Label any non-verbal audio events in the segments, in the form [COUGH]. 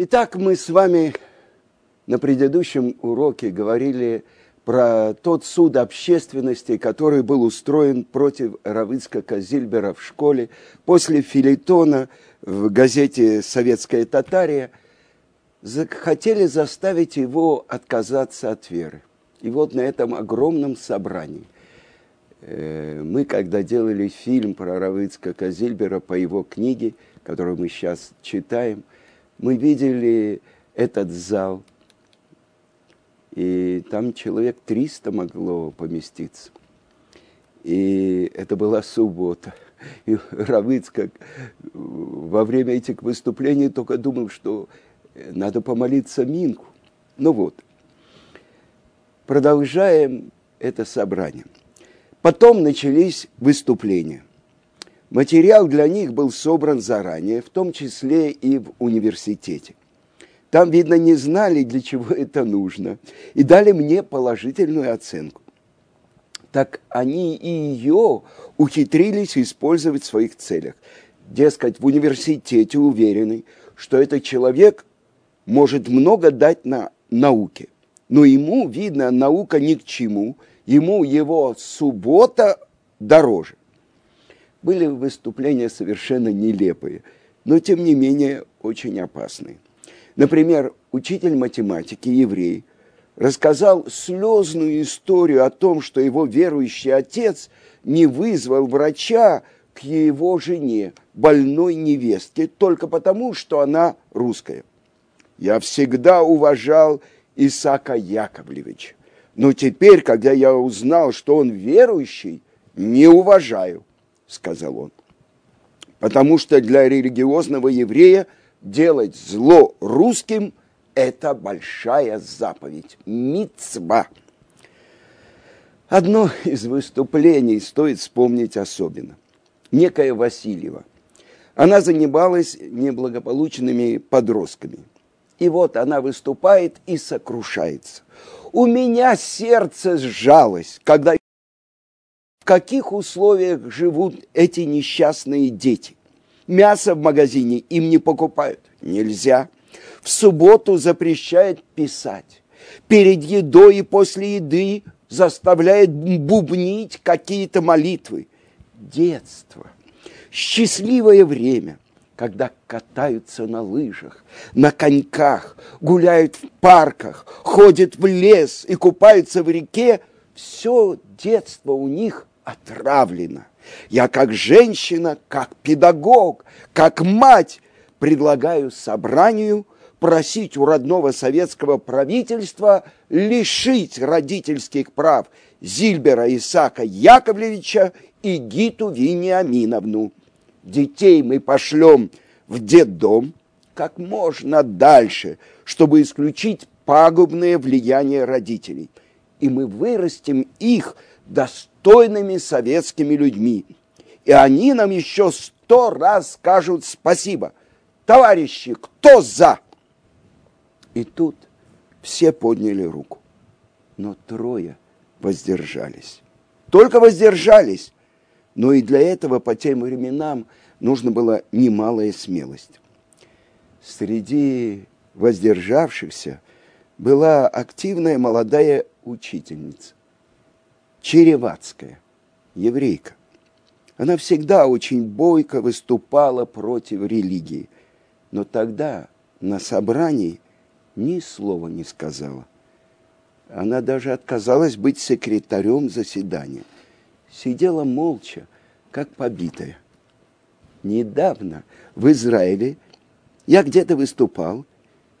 Итак, мы с вами на предыдущем уроке говорили про тот суд общественности, который был устроен против Равыцка Казильбера в школе после филитона в газете «Советская Татария». Хотели заставить его отказаться от веры. И вот на этом огромном собрании э, мы, когда делали фильм про Равыцка Казильбера по его книге, которую мы сейчас читаем – мы видели этот зал, и там человек 300 могло поместиться. И это была суббота. И Равыц, как во время этих выступлений, только думал, что надо помолиться Минку. Ну вот. Продолжаем это собрание. Потом начались выступления. Материал для них был собран заранее, в том числе и в университете. Там, видно, не знали, для чего [LAUGHS] это нужно, и дали мне положительную оценку. Так они и ее ухитрились использовать в своих целях. Дескать, в университете уверены, что этот человек может много дать на науке. Но ему, видно, наука ни к чему, ему его суббота дороже были выступления совершенно нелепые, но тем не менее очень опасные. Например, учитель математики, еврей, рассказал слезную историю о том, что его верующий отец не вызвал врача к его жене, больной невестке, только потому, что она русская. Я всегда уважал Исака Яковлевича, но теперь, когда я узнал, что он верующий, не уважаю сказал он. Потому что для религиозного еврея делать зло русским – это большая заповедь, мицва. Одно из выступлений стоит вспомнить особенно. Некая Васильева. Она занималась неблагополучными подростками. И вот она выступает и сокрушается. У меня сердце сжалось, когда каких условиях живут эти несчастные дети. Мясо в магазине им не покупают. Нельзя. В субботу запрещает писать. Перед едой и после еды заставляет бубнить какие-то молитвы. Детство. Счастливое время, когда катаются на лыжах, на коньках, гуляют в парках, ходят в лес и купаются в реке. Все детство у них отравлена. Я как женщина, как педагог, как мать предлагаю собранию просить у родного советского правительства лишить родительских прав Зильбера Исака Яковлевича и Гиту Вениаминовну. Детей мы пошлем в детдом как можно дальше, чтобы исключить пагубное влияние родителей. И мы вырастим их достойными советскими людьми. И они нам еще сто раз скажут спасибо. Товарищи, кто за? И тут все подняли руку. Но трое воздержались. Только воздержались. Но и для этого по тем временам нужно было немалая смелость. Среди воздержавшихся была активная молодая учительница. Черевацкая, еврейка. Она всегда очень бойко выступала против религии, но тогда на собрании ни слова не сказала. Она даже отказалась быть секретарем заседания. Сидела молча, как побитая. Недавно в Израиле я где-то выступал,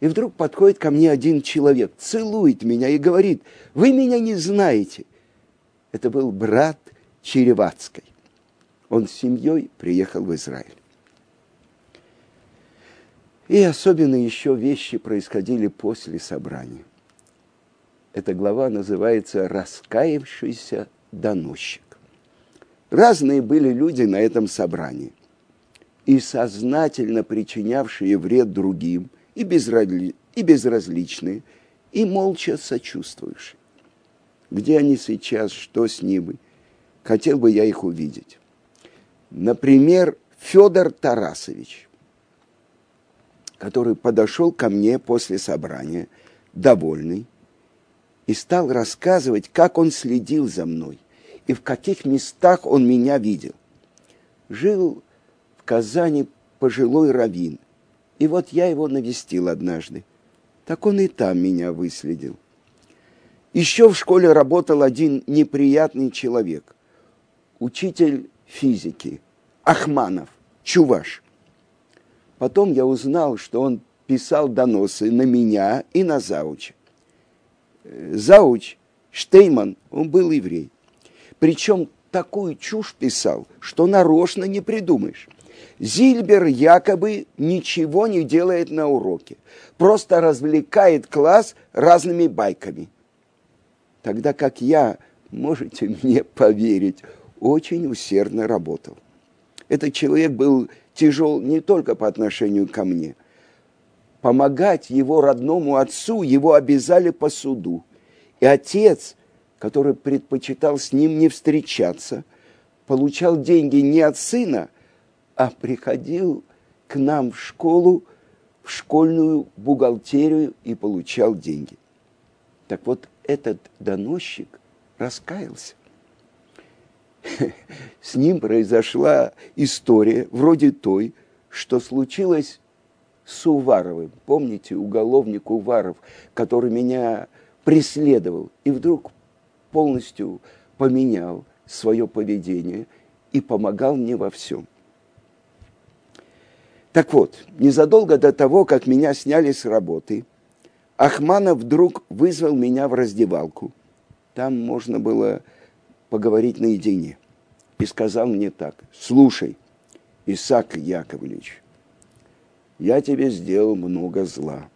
и вдруг подходит ко мне один человек, целует меня и говорит, вы меня не знаете, это был брат Черевацкой. Он с семьей приехал в Израиль. И особенно еще вещи происходили после собрания. Эта глава называется «Раскаявшийся доносчик». Разные были люди на этом собрании. И сознательно причинявшие вред другим, и, безразли... и безразличные, и молча сочувствующие. Где они сейчас, что с ними? Хотел бы я их увидеть. Например, Федор Тарасович. который подошел ко мне после собрания, довольный, и стал рассказывать, как он следил за мной и в каких местах он меня видел. Жил в Казани пожилой раввин, и вот я его навестил однажды. Так он и там меня выследил. Еще в школе работал один неприятный человек, учитель физики, Ахманов, Чуваш. Потом я узнал, что он писал доносы на меня и на Зауча. Зауч Штейман, он был еврей. Причем такую чушь писал, что нарочно не придумаешь. Зильбер якобы ничего не делает на уроке, просто развлекает класс разными байками. Тогда как я, можете мне поверить, очень усердно работал. Этот человек был тяжел не только по отношению ко мне. Помогать его родному отцу его обязали по суду. И отец, который предпочитал с ним не встречаться, получал деньги не от сына, а приходил к нам в школу, в школьную бухгалтерию и получал деньги. Так вот, этот доносчик раскаялся. [LAUGHS] С ним произошла история вроде той, что случилось с Уваровым. Помните, уголовник Уваров, который меня преследовал и вдруг полностью поменял свое поведение и помогал мне во всем. Так вот, незадолго до того, как меня сняли с работы, Ахманов вдруг вызвал меня в раздевалку. Там можно было поговорить наедине. И сказал мне так, слушай, Исаак Яковлевич, я тебе сделал много зла.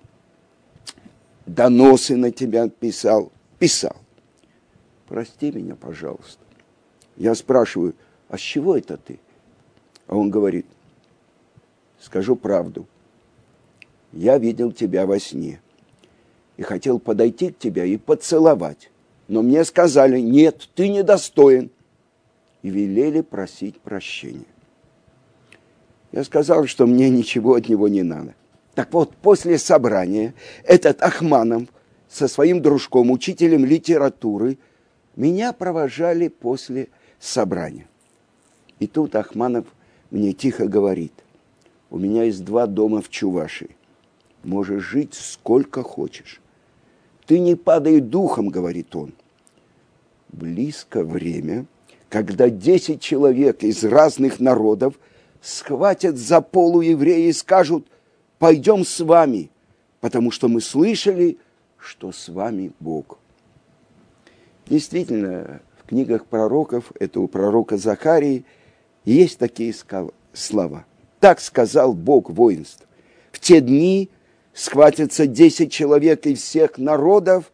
Доносы на тебя писал, писал. Прости меня, пожалуйста. Я спрашиваю, а с чего это ты? А он говорит, скажу правду. Я видел тебя во сне и хотел подойти к тебе и поцеловать. Но мне сказали, нет, ты недостоин. И велели просить прощения. Я сказал, что мне ничего от него не надо. Так вот, после собрания этот Ахманов со своим дружком, учителем литературы, меня провожали после собрания. И тут Ахманов мне тихо говорит, у меня есть два дома в Чувашии. Можешь жить сколько хочешь. Ты не падай духом, говорит он. Близко время, когда десять человек из разных народов схватят за полу еврея и скажут, пойдем с вами, потому что мы слышали, что с вами Бог. Действительно, в книгах пророков, это у пророка Захарии, есть такие слова. Так сказал Бог воинств. В те дни схватятся десять человек из всех народов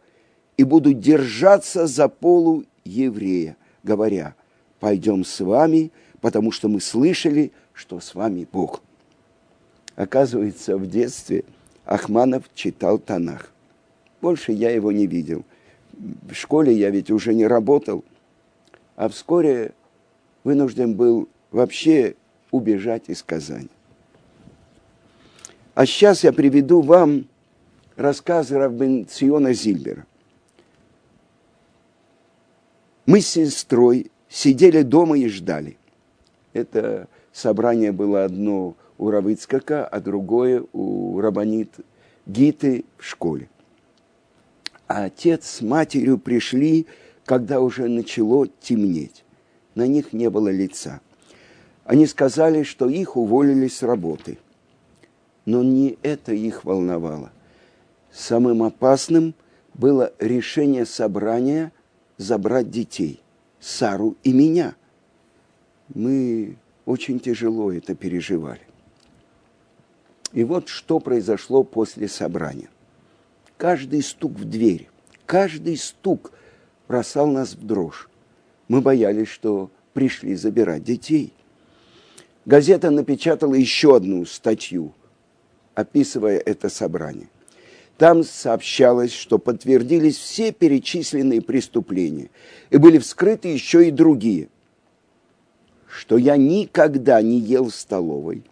и будут держаться за полу еврея, говоря, пойдем с вами, потому что мы слышали, что с вами Бог. Оказывается, в детстве Ахманов читал Танах. Больше я его не видел. В школе я ведь уже не работал, а вскоре вынужден был вообще убежать из Казани. А сейчас я приведу вам рассказ Равбен Циона Зильбера. Мы с сестрой сидели дома и ждали. Это собрание было одно у Равыцкака, а другое у Рабанит Гиты в школе. А отец с матерью пришли, когда уже начало темнеть. На них не было лица. Они сказали, что их уволили с работы – но не это их волновало. Самым опасным было решение собрания забрать детей, Сару и меня. Мы очень тяжело это переживали. И вот что произошло после собрания. Каждый стук в дверь, каждый стук бросал нас в дрожь. Мы боялись, что пришли забирать детей. Газета напечатала еще одну статью – описывая это собрание. Там сообщалось, что подтвердились все перечисленные преступления, и были вскрыты еще и другие. Что я никогда не ел в столовой,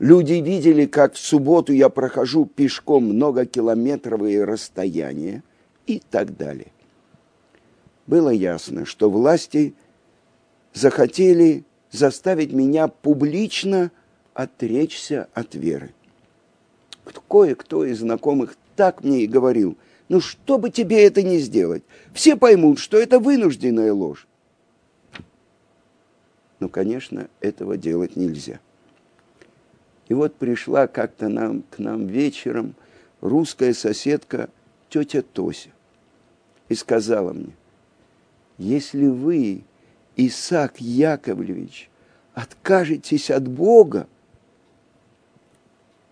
Люди видели, как в субботу я прохожу пешком многокилометровые расстояния и так далее. Было ясно, что власти захотели заставить меня публично отречься от веры. Кое-кто из знакомых так мне и говорил, ну что бы тебе это не сделать, все поймут, что это вынужденная ложь. Но, конечно, этого делать нельзя. И вот пришла как-то нам, к нам вечером русская соседка тетя Тося и сказала мне, если вы, Исаак Яковлевич, откажетесь от Бога,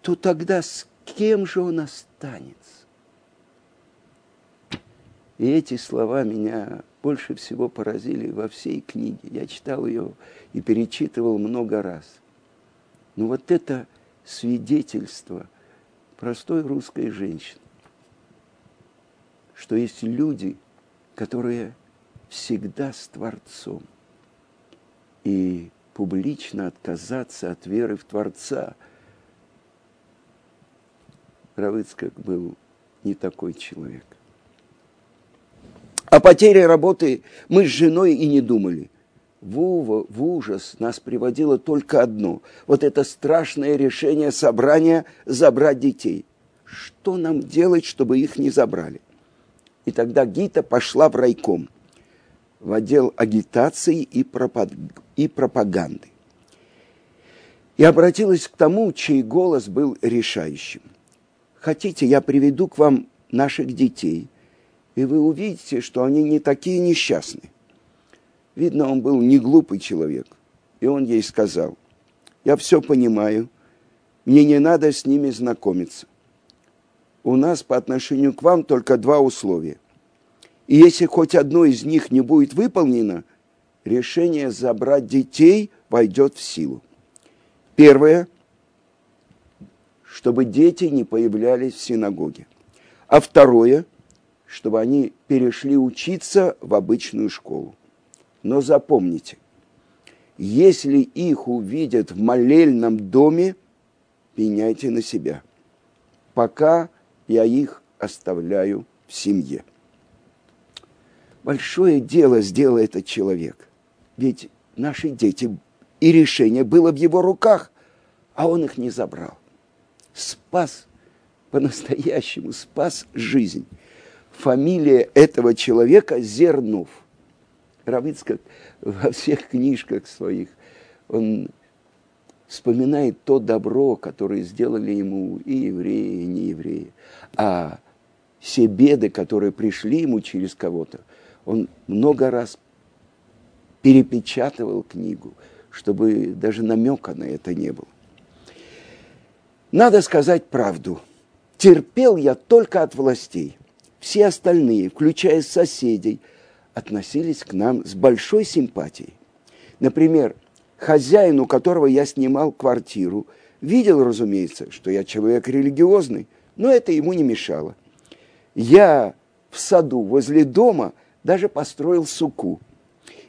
то тогда с кем же он останется? И эти слова меня больше всего поразили во всей книге. Я читал ее и перечитывал много раз. Но вот это свидетельство простой русской женщины, что есть люди, которые всегда с Творцом. И публично отказаться от веры в Творца. Равыцкак был не такой человек. О потере работы мы с женой и не думали. В, в ужас нас приводило только одно. Вот это страшное решение собрания забрать детей. Что нам делать, чтобы их не забрали? И тогда Гита пошла в райком, в отдел агитации и, пропаг... и пропаганды. И обратилась к тому, чей голос был решающим. Хотите, я приведу к вам наших детей – и вы увидите, что они не такие несчастные. Видно, он был не глупый человек. И он ей сказал, я все понимаю, мне не надо с ними знакомиться. У нас по отношению к вам только два условия. И если хоть одно из них не будет выполнено, решение забрать детей войдет в силу. Первое, чтобы дети не появлялись в синагоге. А второе – чтобы они перешли учиться в обычную школу. Но запомните, если их увидят в молельном доме, пеняйте на себя. Пока я их оставляю в семье. Большое дело сделал этот человек. Ведь наши дети и решение было в его руках, а он их не забрал. Спас по-настоящему, спас жизнь фамилия этого человека Зернов. Равицкак во всех книжках своих, он вспоминает то добро, которое сделали ему и евреи, и неевреи. А все беды, которые пришли ему через кого-то, он много раз перепечатывал книгу, чтобы даже намека на это не было. Надо сказать правду. Терпел я только от властей – все остальные, включая соседей, относились к нам с большой симпатией. Например, хозяин, у которого я снимал квартиру, видел, разумеется, что я человек религиозный, но это ему не мешало. Я в саду возле дома даже построил суку.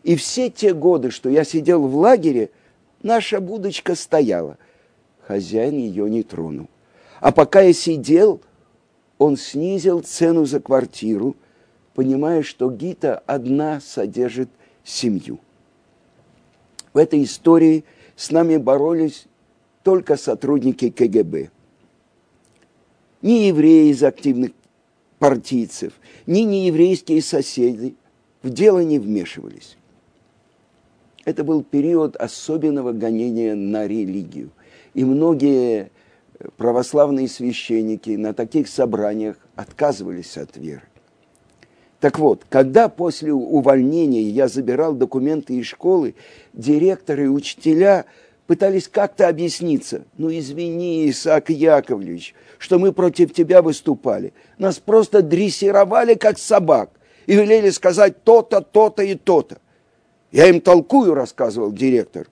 И все те годы, что я сидел в лагере, наша будочка стояла. Хозяин ее не тронул. А пока я сидел, он снизил цену за квартиру, понимая, что Гита одна содержит семью. В этой истории с нами боролись только сотрудники КГБ. Ни евреи из активных партийцев, ни нееврейские соседи в дело не вмешивались. Это был период особенного гонения на религию. И многие православные священники на таких собраниях отказывались от веры. Так вот, когда после увольнения я забирал документы из школы, директоры и учителя пытались как-то объясниться. Ну, извини, Исаак Яковлевич, что мы против тебя выступали. Нас просто дрессировали, как собак, и велели сказать то-то, то-то и то-то. Я им толкую, рассказывал директор.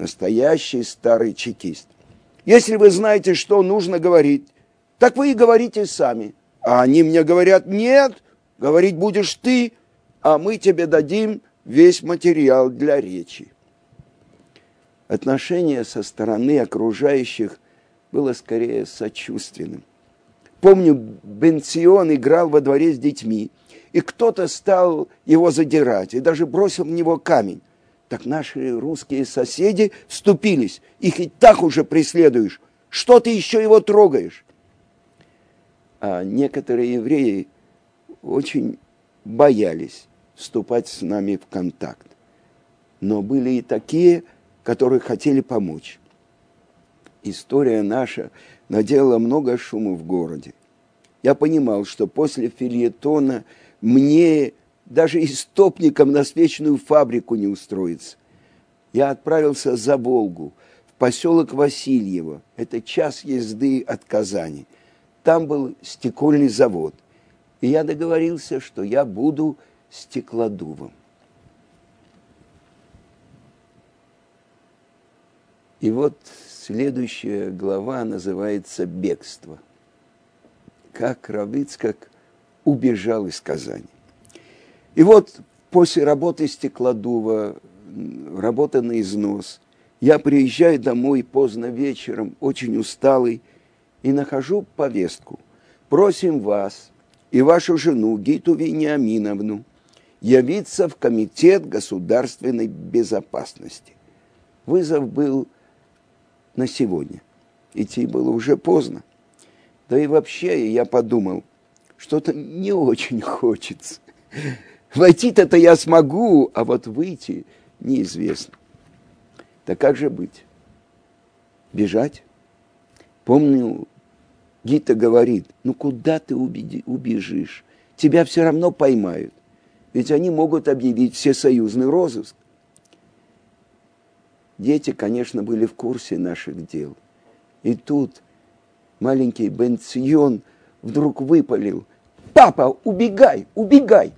Настоящий старый чекист. Если вы знаете, что нужно говорить, так вы и говорите сами. А они мне говорят, нет, говорить будешь ты, а мы тебе дадим весь материал для речи. Отношение со стороны окружающих было скорее сочувственным. Помню, Бенцион играл во дворе с детьми, и кто-то стал его задирать, и даже бросил в него камень. Так наши русские соседи вступились, их и так уже преследуешь. Что ты еще его трогаешь? А некоторые евреи очень боялись вступать с нами в контакт. Но были и такие, которые хотели помочь. История наша наделала много шума в городе. Я понимал, что после фильетона мне даже истопником на свечную фабрику не устроиться. Я отправился за Волгу, в поселок Васильево. Это час езды от Казани. Там был стекольный завод. И я договорился, что я буду стеклодувом. И вот следующая глава называется «Бегство». Как Равицкак убежал из Казани. И вот после работы стеклодува, работа на износ, я приезжаю домой поздно вечером, очень усталый, и нахожу повестку. Просим вас и вашу жену Гиту Вениаминовну явиться в Комитет государственной безопасности. Вызов был на сегодня. Идти было уже поздно. Да и вообще я подумал, что-то не очень хочется. Войти-то я смогу, а вот выйти неизвестно. Так как же быть? Бежать? Помню, Гита говорит, ну куда ты убежишь? Тебя все равно поймают. Ведь они могут объявить всесоюзный розыск. Дети, конечно, были в курсе наших дел. И тут маленький Бенцион вдруг выпалил. «Папа, убегай, убегай!»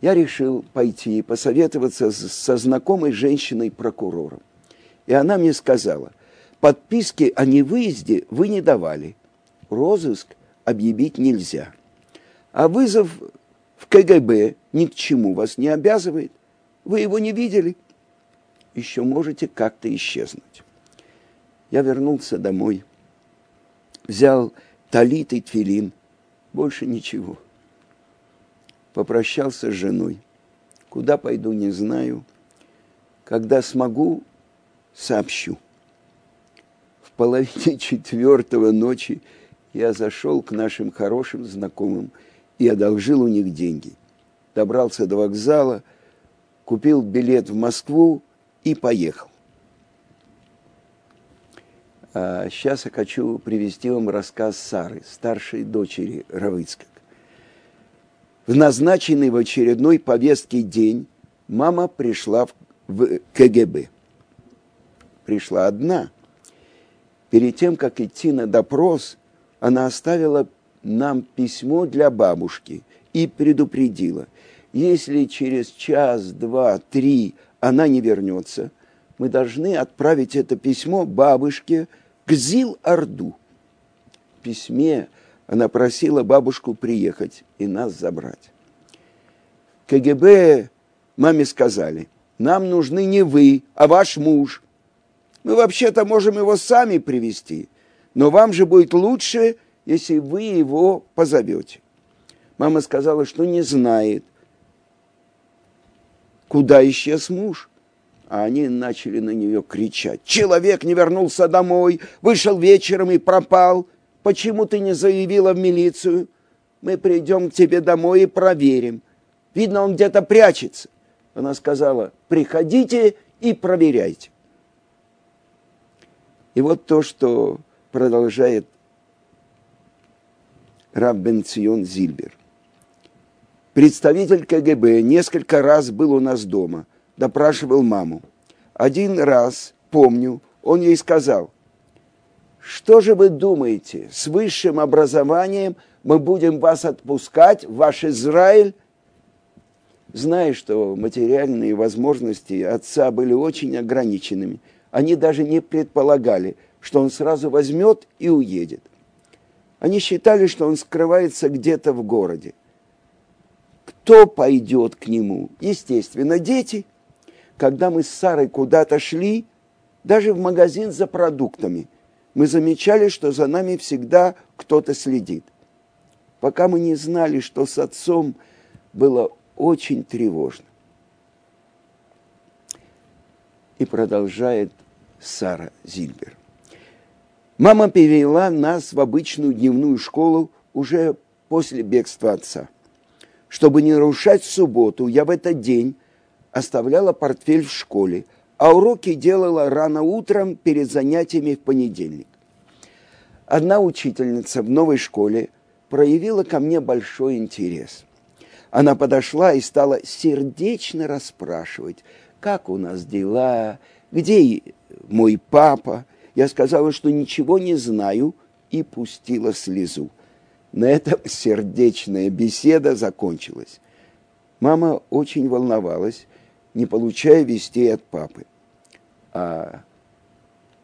Я решил пойти и посоветоваться со знакомой женщиной-прокурором. И она мне сказала, подписки о невыезде вы не давали. Розыск объявить нельзя. А вызов в КГБ ни к чему вас не обязывает. Вы его не видели. Еще можете как-то исчезнуть. Я вернулся домой, взял талит и тфилин, больше ничего. Попрощался с женой. Куда пойду, не знаю. Когда смогу, сообщу. В половине четвертого ночи я зашел к нашим хорошим знакомым и одолжил у них деньги. Добрался до вокзала, купил билет в Москву и поехал. А сейчас я хочу привести вам рассказ Сары, старшей дочери Равыцкак. В назначенный в очередной повестке день мама пришла в КГБ. Пришла одна. Перед тем, как идти на допрос, она оставила нам письмо для бабушки и предупредила, если через час, два, три она не вернется, мы должны отправить это письмо бабушке – к Зил-Орду. В письме она просила бабушку приехать и нас забрать. КГБ маме сказали, нам нужны не вы, а ваш муж. Мы вообще-то можем его сами привести, но вам же будет лучше, если вы его позовете. Мама сказала, что не знает, куда исчез муж а они начали на нее кричать. Человек не вернулся домой, вышел вечером и пропал. Почему ты не заявила в милицию? Мы придем к тебе домой и проверим. Видно, он где-то прячется. Она сказала, приходите и проверяйте. И вот то, что продолжает Раб Бенцион Зильбер. Представитель КГБ несколько раз был у нас дома – допрашивал маму. Один раз, помню, он ей сказал, что же вы думаете, с высшим образованием мы будем вас отпускать ваш Израиль? Зная, что материальные возможности отца были очень ограниченными, они даже не предполагали, что он сразу возьмет и уедет. Они считали, что он скрывается где-то в городе. Кто пойдет к нему? Естественно, дети – когда мы с Сарой куда-то шли, даже в магазин за продуктами, мы замечали, что за нами всегда кто-то следит. Пока мы не знали, что с отцом было очень тревожно. И продолжает Сара Зильбер. Мама перевела нас в обычную дневную школу уже после бегства отца. Чтобы не нарушать субботу, я в этот день оставляла портфель в школе, а уроки делала рано утром перед занятиями в понедельник. Одна учительница в новой школе проявила ко мне большой интерес. Она подошла и стала сердечно расспрашивать, как у нас дела, где мой папа. Я сказала, что ничего не знаю, и пустила слезу. На этом сердечная беседа закончилась. Мама очень волновалась, не получая вестей от папы. А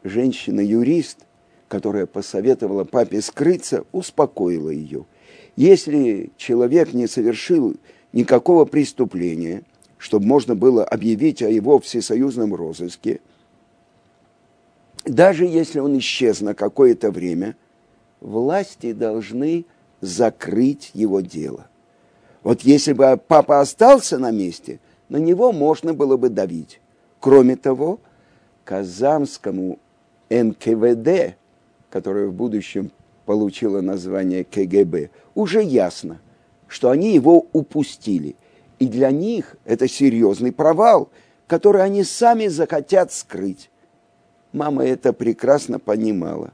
женщина-юрист, которая посоветовала папе скрыться, успокоила ее. Если человек не совершил никакого преступления, чтобы можно было объявить о его всесоюзном розыске, даже если он исчез на какое-то время, власти должны закрыть его дело. Вот если бы папа остался на месте, на него можно было бы давить. Кроме того, Казанскому НКВД, которое в будущем получило название КГБ, уже ясно, что они его упустили. И для них это серьезный провал, который они сами захотят скрыть. Мама это прекрасно понимала.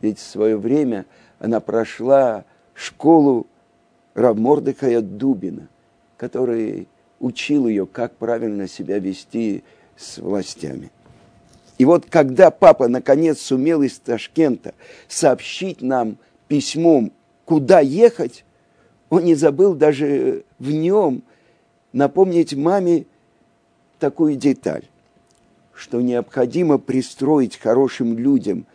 Ведь в свое время она прошла школу Равмордыхая Дубина, который учил ее, как правильно себя вести с властями. И вот когда папа наконец сумел из Ташкента сообщить нам письмом, куда ехать, он не забыл даже в нем напомнить маме такую деталь, что необходимо пристроить хорошим людям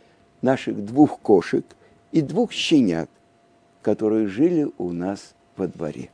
наших двух кошек и двух щенят, которые жили у нас во дворе.